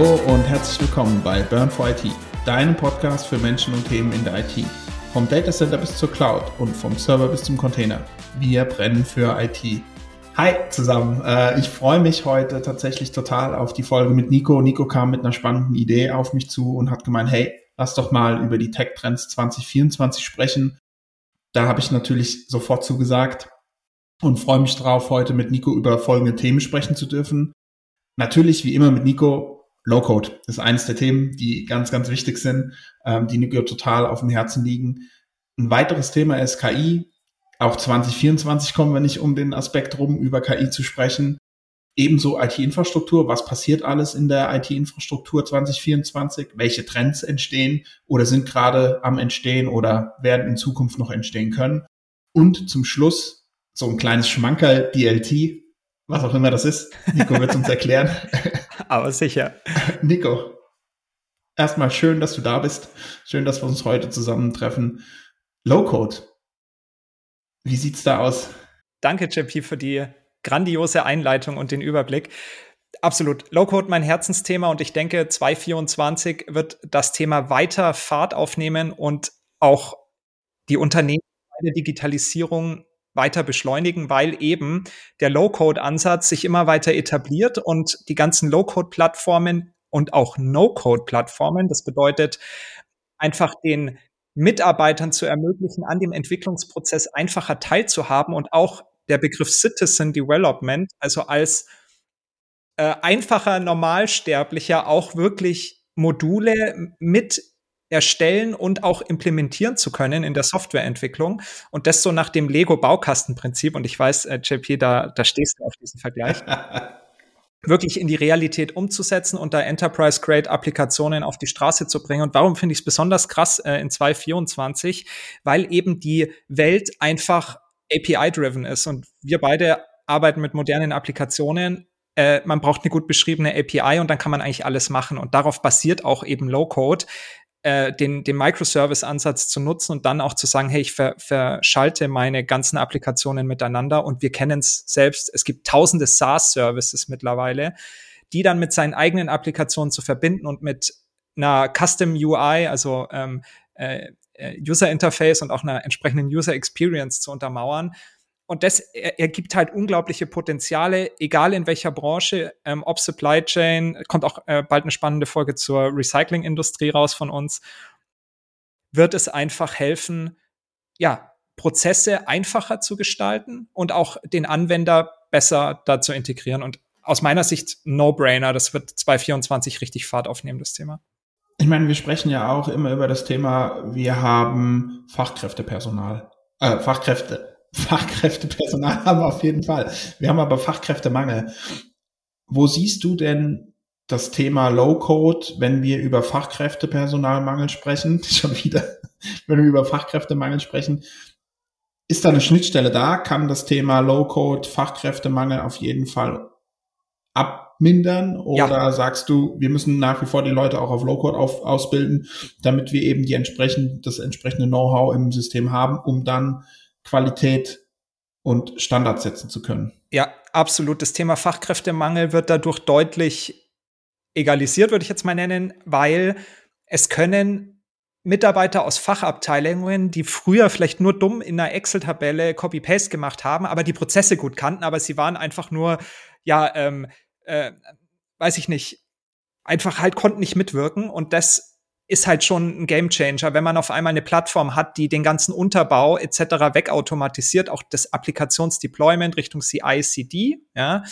Hallo und herzlich willkommen bei Burn for IT, deinem Podcast für Menschen und Themen in der IT. Vom Datacenter bis zur Cloud und vom Server bis zum Container. Wir brennen für IT. Hi zusammen. Äh, ich freue mich heute tatsächlich total auf die Folge mit Nico. Nico kam mit einer spannenden Idee auf mich zu und hat gemeint, hey, lass doch mal über die Tech Trends 2024 sprechen. Da habe ich natürlich sofort zugesagt und freue mich drauf, heute mit Nico über folgende Themen sprechen zu dürfen. Natürlich, wie immer mit Nico, Low-Code ist eines der Themen, die ganz, ganz wichtig sind, ähm, die Nico total auf dem Herzen liegen. Ein weiteres Thema ist KI. Auch 2024 kommen wir nicht um den Aspekt rum, über KI zu sprechen. Ebenso IT-Infrastruktur. Was passiert alles in der IT-Infrastruktur 2024? Welche Trends entstehen oder sind gerade am Entstehen oder werden in Zukunft noch entstehen können? Und zum Schluss so ein kleines Schmankerl, DLT, was auch immer das ist. Nico wird es uns erklären. Aber sicher. Nico, erstmal schön, dass du da bist. Schön, dass wir uns heute zusammentreffen. Low Code. Wie sieht's da aus? Danke, JP, für die grandiose Einleitung und den Überblick. Absolut. Low Code mein Herzensthema und ich denke, 2024 wird das Thema weiter Fahrt aufnehmen und auch die Unternehmen bei der Digitalisierung weiter beschleunigen, weil eben der Low-Code-Ansatz sich immer weiter etabliert und die ganzen Low-Code-Plattformen und auch No-Code-Plattformen, das bedeutet einfach den Mitarbeitern zu ermöglichen, an dem Entwicklungsprozess einfacher teilzuhaben und auch der Begriff Citizen Development, also als äh, einfacher Normalsterblicher auch wirklich Module mit erstellen und auch implementieren zu können in der Softwareentwicklung. Und das so nach dem Lego-Baukastenprinzip. Und ich weiß, äh, JP, da, da stehst du auf diesen Vergleich. wirklich in die Realität umzusetzen und da Enterprise-Grade-Applikationen auf die Straße zu bringen. Und warum finde ich es besonders krass äh, in 2024? Weil eben die Welt einfach API-driven ist. Und wir beide arbeiten mit modernen Applikationen. Äh, man braucht eine gut beschriebene API und dann kann man eigentlich alles machen. Und darauf basiert auch eben Low-Code äh, den, den Microservice-Ansatz zu nutzen und dann auch zu sagen, hey, ich ver, verschalte meine ganzen Applikationen miteinander und wir kennen es selbst, es gibt tausende SaaS-Services mittlerweile, die dann mit seinen eigenen Applikationen zu verbinden und mit einer Custom UI, also ähm, äh, äh, User Interface und auch einer entsprechenden User Experience zu untermauern und das ergibt halt unglaubliche Potenziale, egal in welcher Branche, ähm, ob Supply Chain, kommt auch äh, bald eine spannende Folge zur Recycling-Industrie raus von uns, wird es einfach helfen, ja, Prozesse einfacher zu gestalten und auch den Anwender besser da zu integrieren. Und aus meiner Sicht No-Brainer, das wird 2024 richtig Fahrt aufnehmen, das Thema. Ich meine, wir sprechen ja auch immer über das Thema, wir haben Fachkräftepersonal, äh, Fachkräfte, Fachkräftepersonal haben wir auf jeden Fall. Wir haben aber Fachkräftemangel. Wo siehst du denn das Thema Low-Code, wenn wir über Fachkräftepersonalmangel sprechen? Schon wieder, wenn wir über Fachkräftemangel sprechen. Ist da eine Schnittstelle da? Kann das Thema Low-Code, Fachkräftemangel auf jeden Fall abmindern? Oder ja. sagst du, wir müssen nach wie vor die Leute auch auf Low-Code ausbilden, damit wir eben die entsprechend, das entsprechende Know-how im System haben, um dann Qualität und Standards setzen zu können. Ja, absolut. Das Thema Fachkräftemangel wird dadurch deutlich egalisiert, würde ich jetzt mal nennen, weil es können Mitarbeiter aus Fachabteilungen, die früher vielleicht nur dumm in einer Excel-Tabelle Copy-Paste gemacht haben, aber die Prozesse gut kannten, aber sie waren einfach nur, ja, ähm, äh, weiß ich nicht, einfach halt konnten nicht mitwirken und das ist halt schon ein Gamechanger, wenn man auf einmal eine Plattform hat, die den ganzen Unterbau etc. wegautomatisiert, auch das Applikationsdeployment Richtung CI/CD, ja,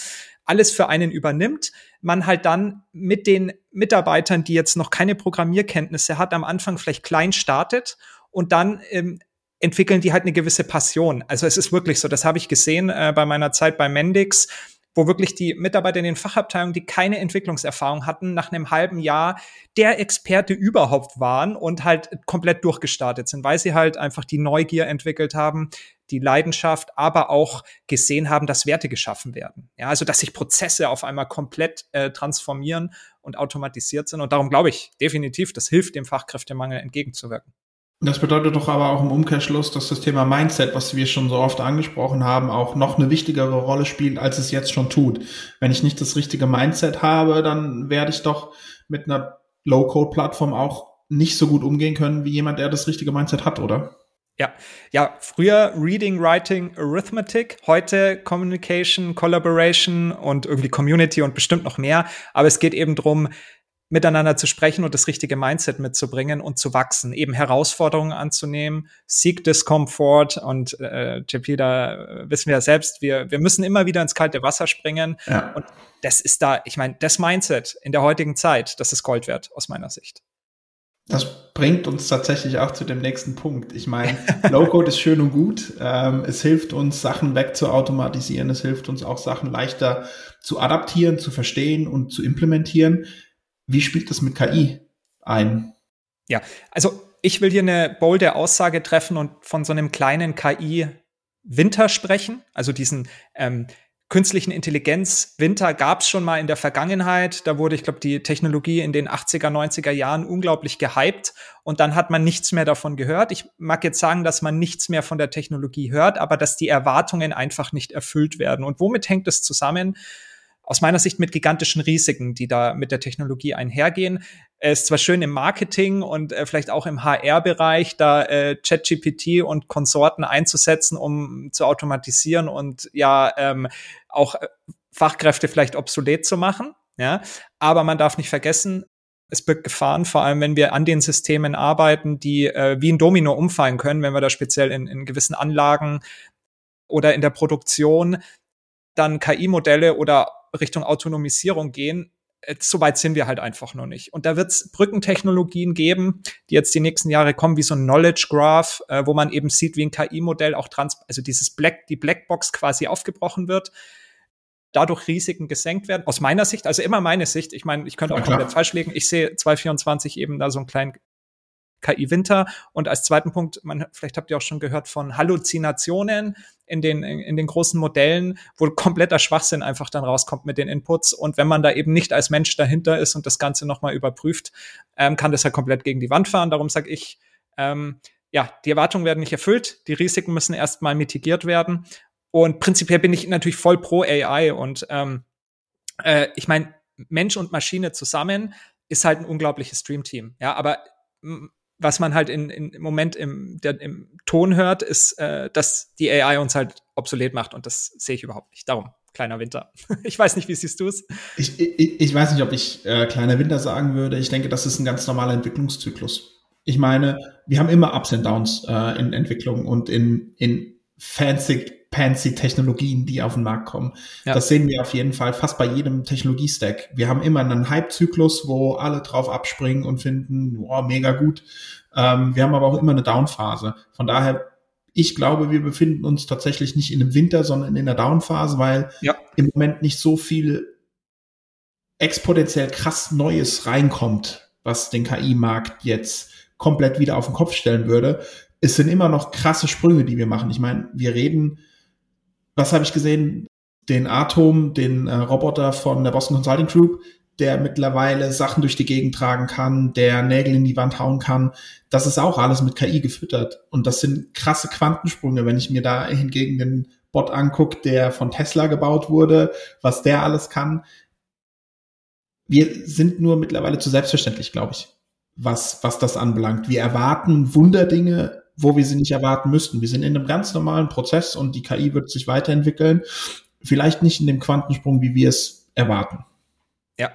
alles für einen übernimmt, man halt dann mit den Mitarbeitern, die jetzt noch keine Programmierkenntnisse hat, am Anfang vielleicht klein startet und dann ähm, entwickeln die halt eine gewisse Passion. Also es ist wirklich so, das habe ich gesehen äh, bei meiner Zeit bei Mendix wo wirklich die Mitarbeiter in den Fachabteilungen, die keine Entwicklungserfahrung hatten, nach einem halben Jahr der Experte überhaupt waren und halt komplett durchgestartet sind, weil sie halt einfach die Neugier entwickelt haben, die Leidenschaft, aber auch gesehen haben, dass Werte geschaffen werden. Ja, also dass sich Prozesse auf einmal komplett äh, transformieren und automatisiert sind. Und darum glaube ich definitiv, das hilft dem Fachkräftemangel entgegenzuwirken. Das bedeutet doch aber auch im Umkehrschluss, dass das Thema Mindset, was wir schon so oft angesprochen haben, auch noch eine wichtigere Rolle spielt, als es jetzt schon tut. Wenn ich nicht das richtige Mindset habe, dann werde ich doch mit einer Low-Code-Plattform auch nicht so gut umgehen können wie jemand, der das richtige Mindset hat, oder? Ja, ja, früher Reading, Writing, Arithmetic, heute Communication, Collaboration und irgendwie Community und bestimmt noch mehr. Aber es geht eben drum miteinander zu sprechen und das richtige Mindset mitzubringen und zu wachsen, eben Herausforderungen anzunehmen, Seek Discomfort und äh, JP, da wissen wir ja selbst, wir, wir müssen immer wieder ins kalte Wasser springen. Ja. Und das ist da, ich meine, das Mindset in der heutigen Zeit, das ist Gold wert aus meiner Sicht. Das bringt uns tatsächlich auch zu dem nächsten Punkt. Ich meine, Low-Code ist schön und gut. Ähm, es hilft uns, Sachen wegzuautomatisieren. Es hilft uns auch, Sachen leichter zu adaptieren, zu verstehen und zu implementieren. Wie spielt das mit KI ein? Ja, also ich will hier eine bolde Aussage treffen und von so einem kleinen KI-Winter sprechen, also diesen ähm, künstlichen Intelligenz Winter gab es schon mal in der Vergangenheit. Da wurde, ich glaube, die Technologie in den 80er, 90er Jahren unglaublich gehypt und dann hat man nichts mehr davon gehört. Ich mag jetzt sagen, dass man nichts mehr von der Technologie hört, aber dass die Erwartungen einfach nicht erfüllt werden. Und womit hängt es zusammen? Aus meiner Sicht mit gigantischen Risiken, die da mit der Technologie einhergehen. Es ist zwar schön im Marketing und äh, vielleicht auch im HR-Bereich, da äh, ChatGPT und Konsorten einzusetzen, um zu automatisieren und ja ähm, auch äh, Fachkräfte vielleicht obsolet zu machen. Ja, aber man darf nicht vergessen, es birgt Gefahren, vor allem wenn wir an den Systemen arbeiten, die äh, wie ein Domino umfallen können, wenn wir da speziell in, in gewissen Anlagen oder in der Produktion dann KI-Modelle oder Richtung Autonomisierung gehen, äh, so weit sind wir halt einfach noch nicht. Und da wird es Brückentechnologien geben, die jetzt die nächsten Jahre kommen, wie so ein Knowledge Graph, äh, wo man eben sieht, wie ein KI-Modell auch trans, also dieses Black, die Blackbox quasi aufgebrochen wird, dadurch Risiken gesenkt werden. Aus meiner Sicht, also immer meine Sicht, ich meine, ich könnte auch komplett falsch liegen. Ich sehe 2024 eben da so einen kleinen KI Winter. Und als zweiten Punkt, man, vielleicht habt ihr auch schon gehört von Halluzinationen in den, in den großen Modellen, wo kompletter Schwachsinn einfach dann rauskommt mit den Inputs. Und wenn man da eben nicht als Mensch dahinter ist und das Ganze nochmal überprüft, ähm, kann das ja komplett gegen die Wand fahren. Darum sage ich, ähm, ja, die Erwartungen werden nicht erfüllt, die Risiken müssen erstmal mitigiert werden. Und prinzipiell bin ich natürlich voll pro AI und ähm, äh, ich meine, Mensch und Maschine zusammen ist halt ein unglaubliches Streamteam. Ja, aber was man halt in, in, im Moment im, der, im Ton hört, ist, äh, dass die AI uns halt obsolet macht und das sehe ich überhaupt nicht. Darum, kleiner Winter. ich weiß nicht, wie siehst du es? Ich, ich, ich weiß nicht, ob ich äh, kleiner Winter sagen würde. Ich denke, das ist ein ganz normaler Entwicklungszyklus. Ich meine, wir haben immer Ups und Downs äh, in Entwicklung und in, in fancy fancy Technologien, die auf den Markt kommen. Ja. Das sehen wir auf jeden Fall fast bei jedem Technologiestack. Wir haben immer einen Hype-Zyklus, wo alle drauf abspringen und finden, wow, mega gut. Ähm, wir haben aber auch immer eine Down-Phase. Von daher, ich glaube, wir befinden uns tatsächlich nicht in einem Winter, sondern in einer Down-Phase, weil ja. im Moment nicht so viel exponentiell krass Neues reinkommt, was den KI-Markt jetzt komplett wieder auf den Kopf stellen würde. Es sind immer noch krasse Sprünge, die wir machen. Ich meine, wir reden was habe ich gesehen? Den Atom, den äh, Roboter von der Boston Consulting Group, der mittlerweile Sachen durch die Gegend tragen kann, der Nägel in die Wand hauen kann. Das ist auch alles mit KI gefüttert. Und das sind krasse Quantensprünge, wenn ich mir da hingegen den Bot angucke, der von Tesla gebaut wurde, was der alles kann. Wir sind nur mittlerweile zu selbstverständlich, glaube ich, was, was das anbelangt. Wir erwarten Wunderdinge wo wir sie nicht erwarten müssten. Wir sind in einem ganz normalen Prozess und die KI wird sich weiterentwickeln. Vielleicht nicht in dem Quantensprung, wie wir es erwarten. Ja.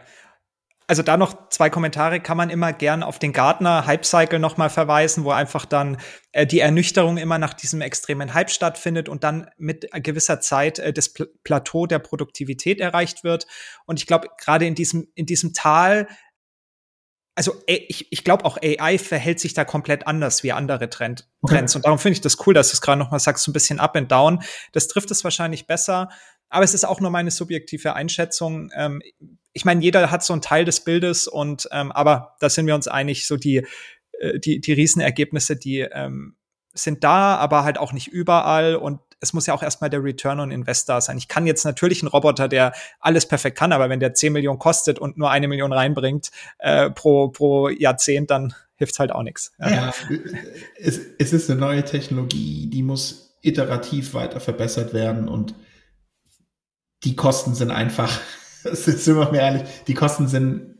Also da noch zwei Kommentare kann man immer gern auf den Gartner Hype Cycle nochmal verweisen, wo einfach dann äh, die Ernüchterung immer nach diesem extremen Hype stattfindet und dann mit gewisser Zeit äh, das Pl Plateau der Produktivität erreicht wird. Und ich glaube, gerade in diesem, in diesem Tal also ich, ich glaube auch AI verhält sich da komplett anders wie andere Trend, Trends. Okay. Und darum finde ich das cool, dass du es gerade nochmal sagst, so ein bisschen up and down. Das trifft es wahrscheinlich besser. Aber es ist auch nur meine subjektive Einschätzung. Ähm, ich meine, jeder hat so einen Teil des Bildes und ähm, aber da sind wir uns einig, so die, äh, die, die Riesenergebnisse, die ähm, sind da, aber halt auch nicht überall. Und es muss ja auch erstmal der Return on Investor sein. Ich kann jetzt natürlich einen Roboter, der alles perfekt kann, aber wenn der 10 Millionen kostet und nur eine Million reinbringt äh, pro, pro Jahrzehnt, dann hilft halt auch nichts. Ja, ja es, es ist eine neue Technologie, die muss iterativ weiter verbessert werden und die Kosten sind einfach, sind wir mal ehrlich, die Kosten sind,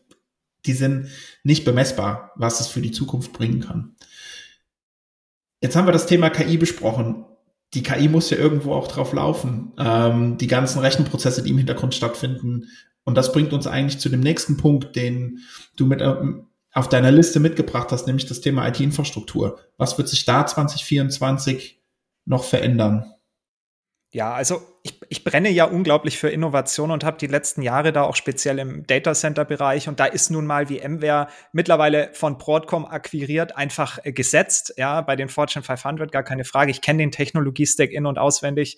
die sind nicht bemessbar, was es für die Zukunft bringen kann. Jetzt haben wir das Thema KI besprochen. Die KI muss ja irgendwo auch drauf laufen. Ähm, die ganzen Rechenprozesse, die im Hintergrund stattfinden. Und das bringt uns eigentlich zu dem nächsten Punkt, den du mit ähm, auf deiner Liste mitgebracht hast, nämlich das Thema IT-Infrastruktur. Was wird sich da 2024 noch verändern? Ja, also ich, ich brenne ja unglaublich für Innovation und habe die letzten Jahre da auch speziell im Data Center Bereich und da ist nun mal VMware mittlerweile von Broadcom akquiriert, einfach äh, gesetzt, ja, bei den Fortune 500 gar keine Frage. Ich kenne den Technologiestack in und auswendig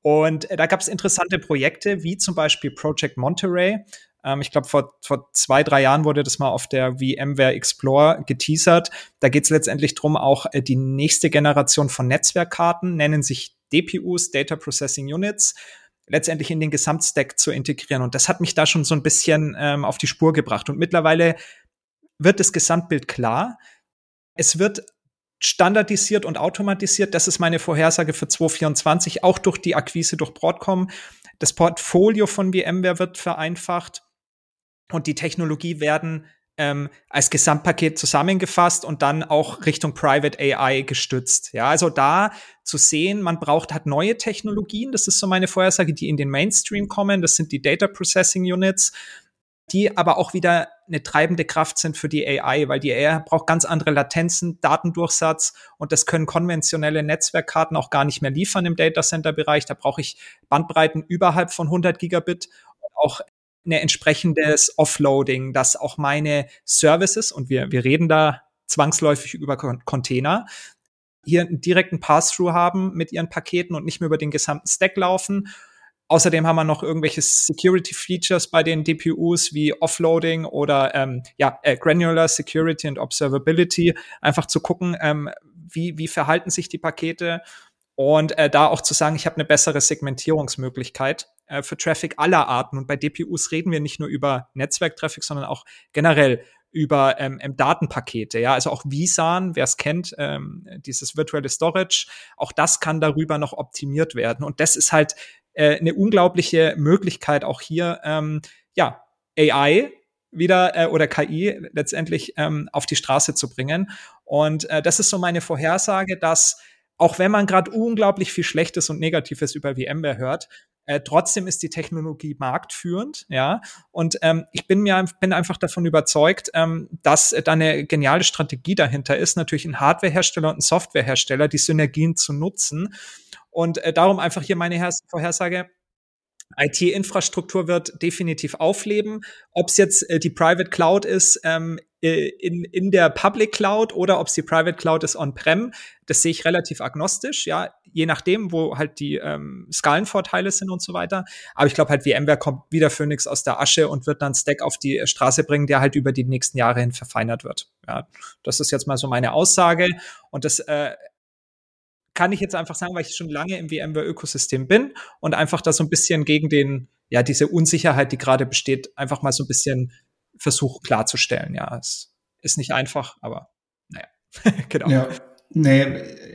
und äh, da gab es interessante Projekte wie zum Beispiel Project Monterey. Ähm, ich glaube, vor, vor zwei, drei Jahren wurde das mal auf der VMware Explore geteasert. Da geht es letztendlich drum, auch äh, die nächste Generation von Netzwerkkarten nennen sich DPUs, Data Processing Units, letztendlich in den Gesamtstack zu integrieren. Und das hat mich da schon so ein bisschen ähm, auf die Spur gebracht. Und mittlerweile wird das Gesamtbild klar. Es wird standardisiert und automatisiert. Das ist meine Vorhersage für 2024, auch durch die Akquise durch Broadcom. Das Portfolio von VMware wird vereinfacht und die Technologie werden ähm, als Gesamtpaket zusammengefasst und dann auch Richtung Private AI gestützt. Ja, also da zu sehen, man braucht halt neue Technologien. Das ist so meine Vorhersage, die in den Mainstream kommen. Das sind die Data Processing Units, die aber auch wieder eine treibende Kraft sind für die AI, weil die AI braucht ganz andere Latenzen, Datendurchsatz und das können konventionelle Netzwerkkarten auch gar nicht mehr liefern im Data Center Bereich. Da brauche ich Bandbreiten überhalb von 100 Gigabit auch eine entsprechendes Offloading, dass auch meine Services, und wir, wir reden da zwangsläufig über Container, hier einen direkten Pass-Through haben mit ihren Paketen und nicht mehr über den gesamten Stack laufen. Außerdem haben wir noch irgendwelche Security Features bei den DPUs wie Offloading oder ähm, ja, äh, Granular Security and Observability, einfach zu gucken, ähm, wie, wie verhalten sich die Pakete und äh, da auch zu sagen, ich habe eine bessere Segmentierungsmöglichkeit äh, für Traffic aller Arten. Und bei DPUs reden wir nicht nur über Netzwerktraffic, sondern auch generell über ähm, ähm, Datenpakete, ja, also auch vSAN, wer es kennt, ähm, dieses virtuelle Storage, auch das kann darüber noch optimiert werden. Und das ist halt äh, eine unglaubliche Möglichkeit, auch hier, ähm, ja, AI wieder äh, oder KI letztendlich ähm, auf die Straße zu bringen. Und äh, das ist so meine Vorhersage, dass auch wenn man gerade unglaublich viel Schlechtes und Negatives über VMware hört, äh, trotzdem ist die Technologie marktführend, ja. Und ähm, ich bin mir bin einfach davon überzeugt, ähm, dass äh, da eine geniale Strategie dahinter ist, natürlich ein Hardwarehersteller und ein Softwarehersteller, die Synergien zu nutzen. Und äh, darum einfach hier meine Vorhersage. IT-Infrastruktur wird definitiv aufleben. Ob es jetzt äh, die Private Cloud ist ähm, äh, in, in der Public Cloud oder ob es die Private Cloud ist on-prem, das sehe ich relativ agnostisch, ja, je nachdem, wo halt die ähm, Skalenvorteile sind und so weiter. Aber ich glaube halt, VMware kommt wieder Phoenix aus der Asche und wird dann Stack auf die Straße bringen, der halt über die nächsten Jahre hin verfeinert wird. Ja, das ist jetzt mal so meine Aussage und das äh, kann ich jetzt einfach sagen, weil ich schon lange im VMware-Ökosystem bin und einfach da so ein bisschen gegen den, ja, diese Unsicherheit, die gerade besteht, einfach mal so ein bisschen versuche klarzustellen. Ja, es ist nicht einfach, aber naja, genau. Ja, nee,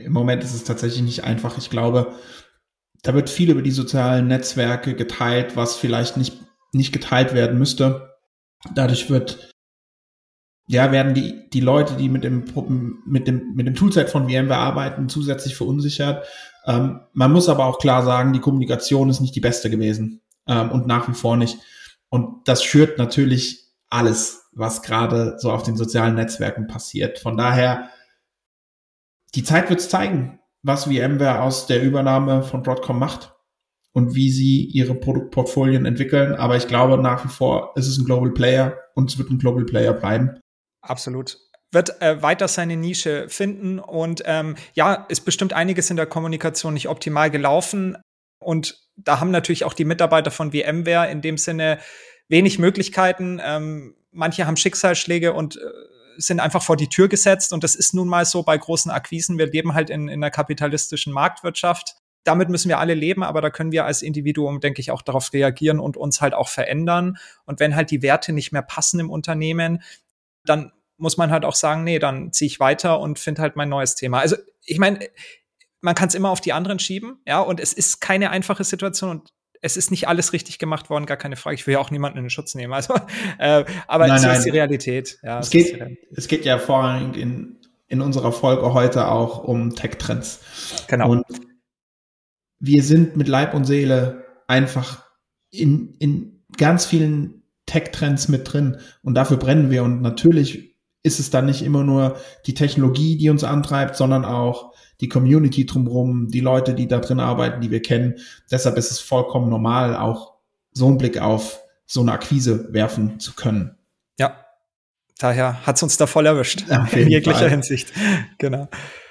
im Moment ist es tatsächlich nicht einfach. Ich glaube, da wird viel über die sozialen Netzwerke geteilt, was vielleicht nicht, nicht geteilt werden müsste. Dadurch wird ja, werden die, die Leute, die mit dem, mit dem, mit dem Toolset von VMware arbeiten, zusätzlich verunsichert. Ähm, man muss aber auch klar sagen, die Kommunikation ist nicht die beste gewesen ähm, und nach wie vor nicht. Und das schürt natürlich alles, was gerade so auf den sozialen Netzwerken passiert. Von daher, die Zeit wird zeigen, was VMware aus der Übernahme von Broadcom macht und wie sie ihre Produktportfolien entwickeln. Aber ich glaube nach wie vor, ist es ein Global Player und es wird ein Global Player bleiben. Absolut wird äh, weiter seine Nische finden und ähm, ja, ist bestimmt einiges in der Kommunikation nicht optimal gelaufen und da haben natürlich auch die Mitarbeiter von VMware in dem Sinne wenig Möglichkeiten. Ähm, manche haben Schicksalsschläge und äh, sind einfach vor die Tür gesetzt und das ist nun mal so bei großen Akquisen. Wir leben halt in, in einer kapitalistischen Marktwirtschaft damit müssen wir alle leben, aber da können wir als Individuum, denke ich, auch darauf reagieren und uns halt auch verändern. Und wenn halt die Werte nicht mehr passen im Unternehmen, dann muss man halt auch sagen, nee, dann ziehe ich weiter und finde halt mein neues Thema. Also ich meine, man kann es immer auf die anderen schieben, ja, und es ist keine einfache Situation und es ist nicht alles richtig gemacht worden, gar keine Frage. Ich will ja auch niemanden in den Schutz nehmen. Also, äh, aber nein, so nein. ist die Realität. Ja, es, geht, es geht ja vorrangig in, in unserer Folge heute auch um Tech-Trends. Genau. Und wir sind mit Leib und Seele einfach in, in ganz vielen Tech-Trends mit drin und dafür brennen wir. Und natürlich ist es dann nicht immer nur die Technologie, die uns antreibt, sondern auch die Community drumherum, die Leute, die da drin arbeiten, die wir kennen. Deshalb ist es vollkommen normal, auch so einen Blick auf so eine Akquise werfen zu können. Ja, daher hat es uns da voll erwischt. In jeglicher Fall. Hinsicht. Genau.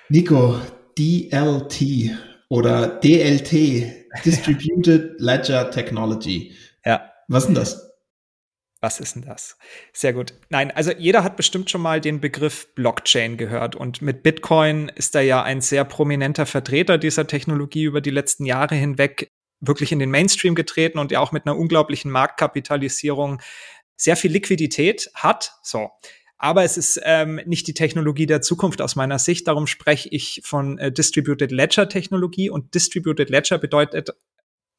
Nico, DLT oder DLT, Distributed Ledger Technology. Ja. Was ist denn das? Was ist denn das? Sehr gut. Nein, also jeder hat bestimmt schon mal den Begriff Blockchain gehört und mit Bitcoin ist da ja ein sehr prominenter Vertreter dieser Technologie über die letzten Jahre hinweg wirklich in den Mainstream getreten und ja auch mit einer unglaublichen Marktkapitalisierung sehr viel Liquidität hat. So. Aber es ist ähm, nicht die Technologie der Zukunft aus meiner Sicht. Darum spreche ich von äh, Distributed Ledger Technologie und Distributed Ledger bedeutet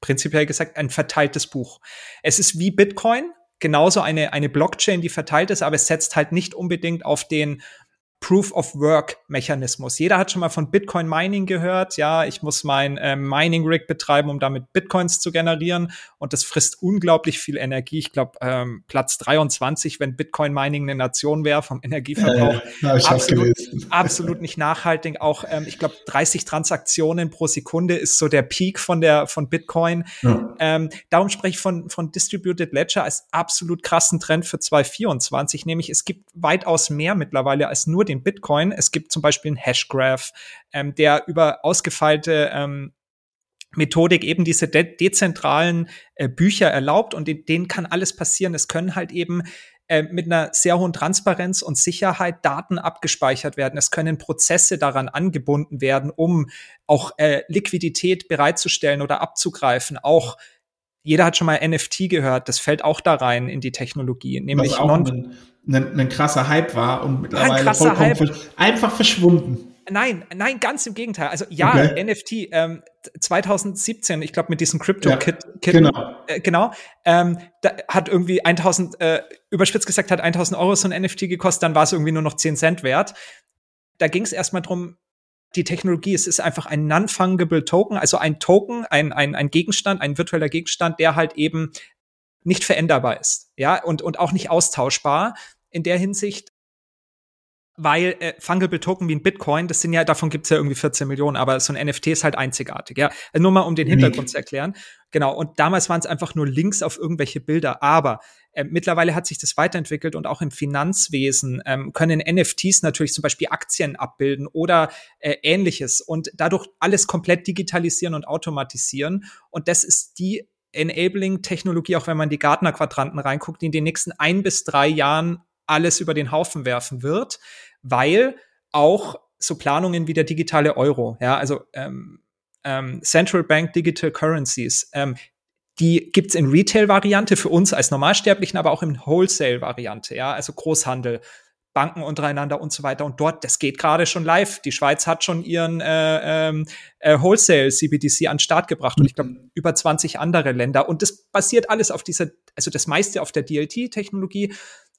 prinzipiell gesagt ein verteiltes Buch. Es ist wie Bitcoin, genauso eine, eine Blockchain, die verteilt ist, aber es setzt halt nicht unbedingt auf den Proof of Work Mechanismus. Jeder hat schon mal von Bitcoin Mining gehört. Ja, ich muss mein äh, Mining Rig betreiben, um damit Bitcoins zu generieren. Und das frisst unglaublich viel Energie. Ich glaube, ähm, Platz 23, wenn Bitcoin Mining eine Nation wäre vom Energieverbrauch. Ja, ja, absolut, absolut nicht nachhaltig. Auch, ähm, ich glaube, 30 Transaktionen pro Sekunde ist so der Peak von der, von Bitcoin. Ja. Ähm, darum spreche ich von, von Distributed Ledger als absolut krassen Trend für 2024. Nämlich es gibt weitaus mehr mittlerweile als nur den Bitcoin. Es gibt zum Beispiel einen Hashgraph, ähm, der über ausgefeilte ähm, Methodik eben diese de dezentralen äh, Bücher erlaubt und in denen kann alles passieren. Es können halt eben äh, mit einer sehr hohen Transparenz und Sicherheit Daten abgespeichert werden. Es können Prozesse daran angebunden werden, um auch äh, Liquidität bereitzustellen oder abzugreifen. Auch jeder hat schon mal NFT gehört, das fällt auch da rein in die Technologie, nämlich Was auch ein, ein, ein krasser Hype war und mittlerweile vollkommen Hype. einfach verschwunden. Nein, nein, ganz im Gegenteil. Also ja, okay. NFT ähm, 2017, ich glaube mit diesem Crypto ja, Kit, Kit genau, äh, genau ähm, da hat irgendwie 1000 äh, überspitzt gesagt hat 1000 Euro so ein NFT gekostet, dann war es irgendwie nur noch 10 Cent wert. Da ging es erstmal drum, die Technologie, es ist einfach ein non-fungible Token, also ein Token, ein, ein, ein Gegenstand, ein virtueller Gegenstand, der halt eben nicht veränderbar ist, ja, und, und auch nicht austauschbar in der Hinsicht, weil äh, Fungible Token wie ein Bitcoin, das sind ja, davon gibt's ja irgendwie 14 Millionen, aber so ein NFT ist halt einzigartig, ja. Also nur mal, um den Hintergrund zu erklären. Genau, und damals waren es einfach nur Links auf irgendwelche Bilder, aber äh, mittlerweile hat sich das weiterentwickelt und auch im Finanzwesen ähm, können NFTs natürlich zum Beispiel Aktien abbilden oder äh, ähnliches und dadurch alles komplett digitalisieren und automatisieren. Und das ist die Enabling-Technologie, auch wenn man die Gartner-Quadranten reinguckt, die in den nächsten ein bis drei Jahren alles über den Haufen werfen wird, weil auch so Planungen wie der digitale Euro, ja, also ähm, ähm, Central Bank Digital Currencies, ähm, die gibt's in Retail-Variante für uns als Normalsterblichen, aber auch in Wholesale-Variante, ja, also Großhandel, Banken untereinander und so weiter. Und dort, das geht gerade schon live. Die Schweiz hat schon ihren äh, ähm, äh, Wholesale CBDC an den Start gebracht und ich glaube mhm. über 20 andere Länder. Und das basiert alles auf dieser, also das meiste auf der DLT-Technologie.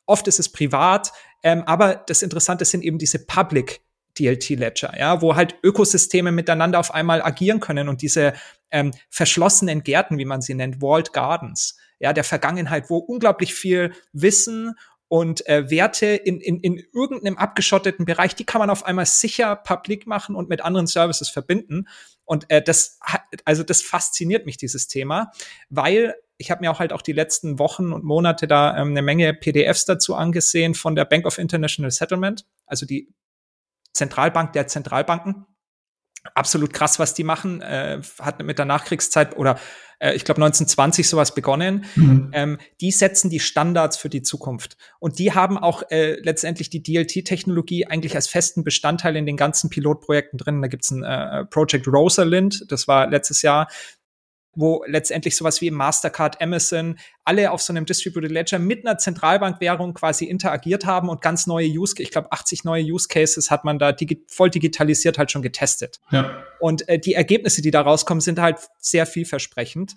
Oft ist es privat, ähm, aber das Interessante sind eben diese Public DLT Ledger, ja, wo halt Ökosysteme miteinander auf einmal agieren können und diese ähm, verschlossenen Gärten, wie man sie nennt, Walled Gardens, ja, der Vergangenheit, wo unglaublich viel Wissen und äh, Werte in, in, in irgendeinem abgeschotteten Bereich, die kann man auf einmal sicher public machen und mit anderen Services verbinden. Und äh, das, also das fasziniert mich, dieses Thema, weil ich habe mir auch halt auch die letzten Wochen und Monate da ähm, eine Menge PDFs dazu angesehen von der Bank of International Settlement, also die Zentralbank der Zentralbanken. absolut krass, was die machen. Äh, hat mit der Nachkriegszeit oder äh, ich glaube 1920 sowas begonnen. Mhm. Ähm, die setzen die Standards für die Zukunft. Und die haben auch äh, letztendlich die DLT-Technologie eigentlich als festen Bestandteil in den ganzen Pilotprojekten drin. Da gibt's ein äh, Project Rosalind, das war letztes Jahr wo letztendlich sowas wie Mastercard, Amazon, alle auf so einem Distributed Ledger mit einer Zentralbankwährung quasi interagiert haben und ganz neue Use, ich glaube 80 neue Use Cases hat man da digi voll digitalisiert halt schon getestet. Ja. Und äh, die Ergebnisse, die da rauskommen, sind halt sehr vielversprechend.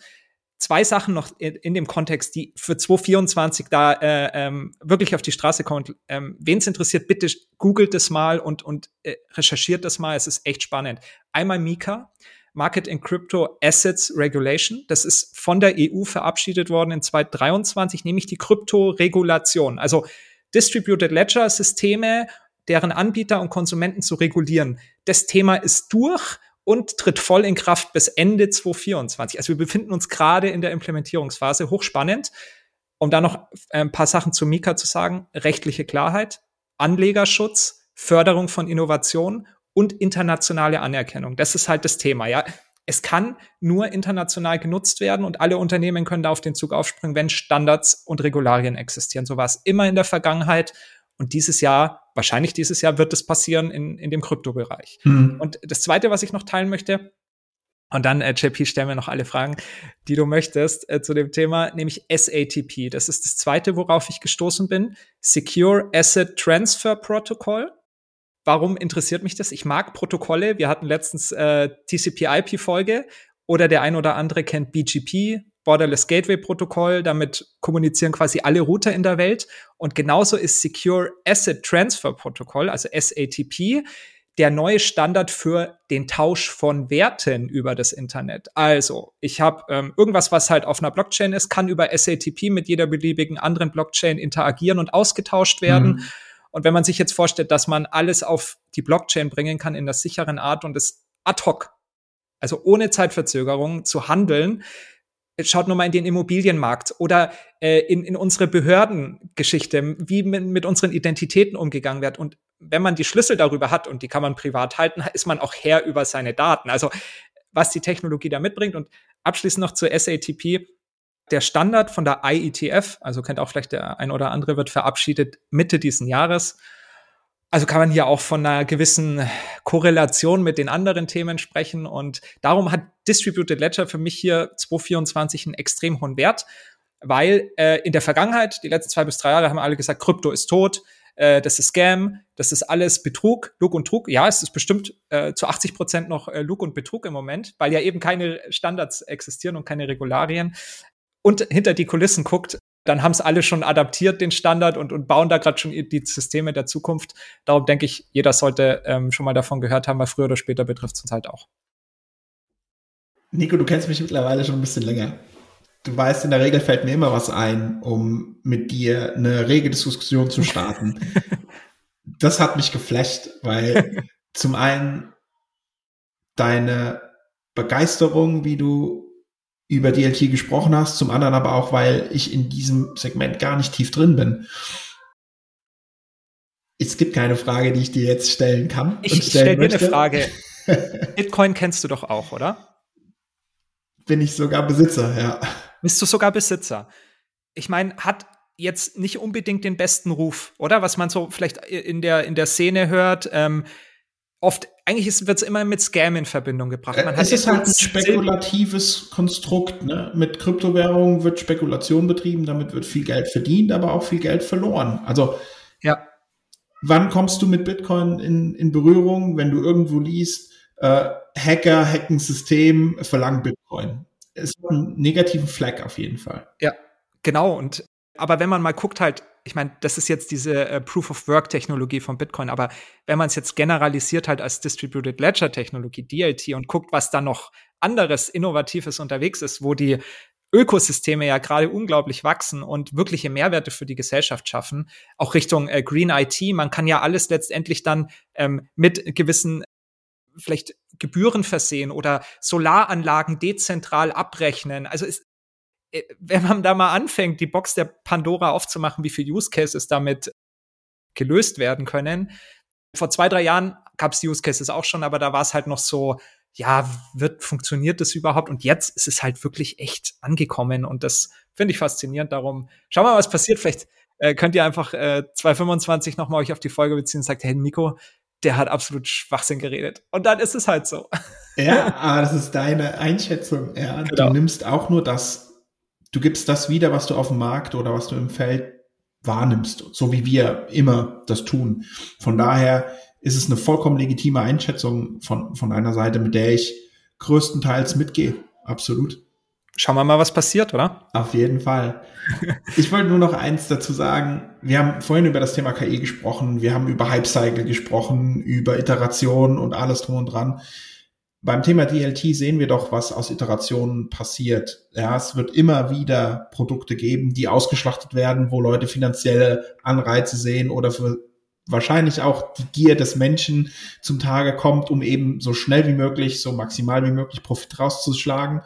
Zwei Sachen noch in, in dem Kontext, die für 2024 da äh, ähm, wirklich auf die Straße kommen. Ähm, Wen es interessiert, bitte googelt das mal und, und äh, recherchiert das mal. Es ist echt spannend. Einmal Mika. Market in Crypto Assets Regulation. Das ist von der EU verabschiedet worden in 2023, nämlich die Kryptoregulation. Also Distributed Ledger Systeme, deren Anbieter und Konsumenten zu regulieren. Das Thema ist durch und tritt voll in Kraft bis Ende 2024. Also wir befinden uns gerade in der Implementierungsphase. Hochspannend. Um da noch ein paar Sachen zu Mika zu sagen. Rechtliche Klarheit, Anlegerschutz, Förderung von Innovation und internationale Anerkennung. Das ist halt das Thema, ja. Es kann nur international genutzt werden und alle Unternehmen können da auf den Zug aufspringen, wenn Standards und Regularien existieren. So war es immer in der Vergangenheit. Und dieses Jahr, wahrscheinlich dieses Jahr, wird es passieren in, in dem Kryptobereich. Mhm. Und das Zweite, was ich noch teilen möchte, und dann, äh, JP, stellen wir noch alle Fragen, die du möchtest äh, zu dem Thema, nämlich SATP. Das ist das Zweite, worauf ich gestoßen bin. Secure Asset Transfer Protocol. Warum interessiert mich das? Ich mag Protokolle. Wir hatten letztens äh, TCP/IP-Folge oder der ein oder andere kennt BGP, Borderless Gateway Protokoll. Damit kommunizieren quasi alle Router in der Welt. Und genauso ist Secure Asset Transfer Protocol, also SATP, der neue Standard für den Tausch von Werten über das Internet. Also, ich habe ähm, irgendwas, was halt auf einer Blockchain ist, kann über SATP mit jeder beliebigen anderen Blockchain interagieren und ausgetauscht werden. Mhm. Und wenn man sich jetzt vorstellt, dass man alles auf die Blockchain bringen kann in der sicheren Art und es ad hoc, also ohne Zeitverzögerung zu handeln, schaut nur mal in den Immobilienmarkt oder äh, in, in unsere Behördengeschichte, wie mit, mit unseren Identitäten umgegangen wird. Und wenn man die Schlüssel darüber hat und die kann man privat halten, ist man auch Herr über seine Daten. Also was die Technologie da mitbringt. Und abschließend noch zur SATP. Der Standard von der IETF, also kennt auch vielleicht der ein oder andere, wird verabschiedet Mitte diesen Jahres. Also kann man hier auch von einer gewissen Korrelation mit den anderen Themen sprechen. Und darum hat Distributed Ledger für mich hier 2024 einen extrem hohen Wert, weil äh, in der Vergangenheit, die letzten zwei bis drei Jahre, haben alle gesagt, Krypto ist tot, äh, das ist Scam, das ist alles Betrug, Lug und Trug. Ja, es ist bestimmt äh, zu 80 Prozent noch äh, Lug und Betrug im Moment, weil ja eben keine Standards existieren und keine Regularien und hinter die Kulissen guckt, dann haben es alle schon adaptiert, den Standard, und, und bauen da gerade schon die Systeme der Zukunft. Darum denke ich, jeder sollte ähm, schon mal davon gehört haben, weil früher oder später betrifft es uns halt auch. Nico, du kennst mich mittlerweile schon ein bisschen länger. Du weißt, in der Regel fällt mir immer was ein, um mit dir eine rege Diskussion zu starten. das hat mich geflasht, weil zum einen deine Begeisterung, wie du über DLT gesprochen hast, zum anderen aber auch, weil ich in diesem Segment gar nicht tief drin bin. Es gibt keine Frage, die ich dir jetzt stellen kann. Ich stelle dir eine Frage. Bitcoin kennst du doch auch, oder? Bin ich sogar Besitzer, ja. Bist du sogar Besitzer? Ich meine, hat jetzt nicht unbedingt den besten Ruf, oder? Was man so vielleicht in der, in der Szene hört. Ähm, oft, eigentlich wird es immer mit Scam in Verbindung gebracht. Man es ist halt ein spekulatives Konstrukt. Ne? Mit Kryptowährungen wird Spekulation betrieben, damit wird viel Geld verdient, aber auch viel Geld verloren. Also, ja. wann kommst du mit Bitcoin in, in Berührung, wenn du irgendwo liest, äh, Hacker hacken System, verlangen Bitcoin? Es ist ein negativen Flag auf jeden Fall. Ja, genau. Und aber wenn man mal guckt, halt, ich meine, das ist jetzt diese äh, Proof of Work Technologie von Bitcoin, aber wenn man es jetzt generalisiert halt als Distributed Ledger Technologie, DLT und guckt, was da noch anderes Innovatives unterwegs ist, wo die Ökosysteme ja gerade unglaublich wachsen und wirkliche Mehrwerte für die Gesellschaft schaffen, auch Richtung äh, Green IT. Man kann ja alles letztendlich dann ähm, mit gewissen vielleicht Gebühren versehen oder Solaranlagen dezentral abrechnen. Also es, wenn man da mal anfängt, die Box der Pandora aufzumachen, wie viele Use Cases damit gelöst werden können. Vor zwei, drei Jahren gab es Use Cases auch schon, aber da war es halt noch so, ja, wird, funktioniert das überhaupt? Und jetzt ist es halt wirklich echt angekommen und das finde ich faszinierend. Darum, schau mal, was passiert. Vielleicht äh, könnt ihr einfach äh, 225 nochmal euch auf die Folge beziehen und sagt, hey, Nico, der hat absolut Schwachsinn geredet. Und dann ist es halt so. Ja, aber das ist deine Einschätzung. Ja, genau. Du nimmst auch nur das, du gibst das wieder, was du auf dem Markt oder was du im Feld wahrnimmst, so wie wir immer das tun. Von daher ist es eine vollkommen legitime Einschätzung von, von einer Seite, mit der ich größtenteils mitgehe. Absolut. Schauen wir mal, was passiert, oder? Auf jeden Fall. Ich wollte nur noch eins dazu sagen. Wir haben vorhin über das Thema KI gesprochen. Wir haben über Hype-Cycle gesprochen, über Iteration und alles drum und dran. Beim Thema DLT sehen wir doch, was aus Iterationen passiert. Ja, es wird immer wieder Produkte geben, die ausgeschlachtet werden, wo Leute finanzielle Anreize sehen oder für wahrscheinlich auch die Gier des Menschen zum Tage kommt, um eben so schnell wie möglich, so maximal wie möglich Profit rauszuschlagen,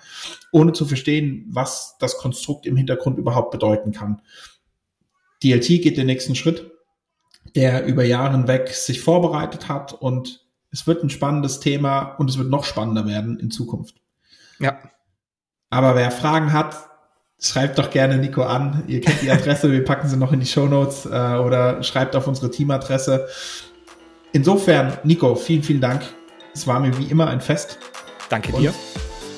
ohne zu verstehen, was das Konstrukt im Hintergrund überhaupt bedeuten kann. DLT geht den nächsten Schritt, der über Jahre hinweg sich vorbereitet hat und es wird ein spannendes Thema und es wird noch spannender werden in Zukunft. Ja. Aber wer Fragen hat, schreibt doch gerne Nico an. Ihr kennt die Adresse, wir packen sie noch in die Show Notes äh, oder schreibt auf unsere Teamadresse. Insofern, Nico, vielen, vielen Dank. Es war mir wie immer ein Fest. Danke und, dir.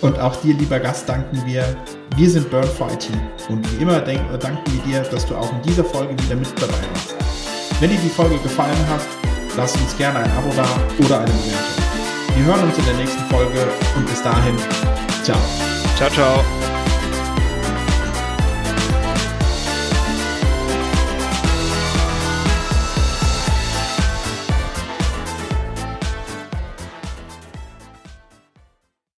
Und auch dir, lieber Gast, danken wir. Wir sind Burn for IT. Und wie immer denk, danken wir dir, dass du auch in dieser Folge wieder mit dabei warst. Wenn dir die Folge gefallen hat, lass uns gerne ein Abo da oder eine Bewertung. Wir hören uns in der nächsten Folge und bis dahin, ciao. Ciao, ciao.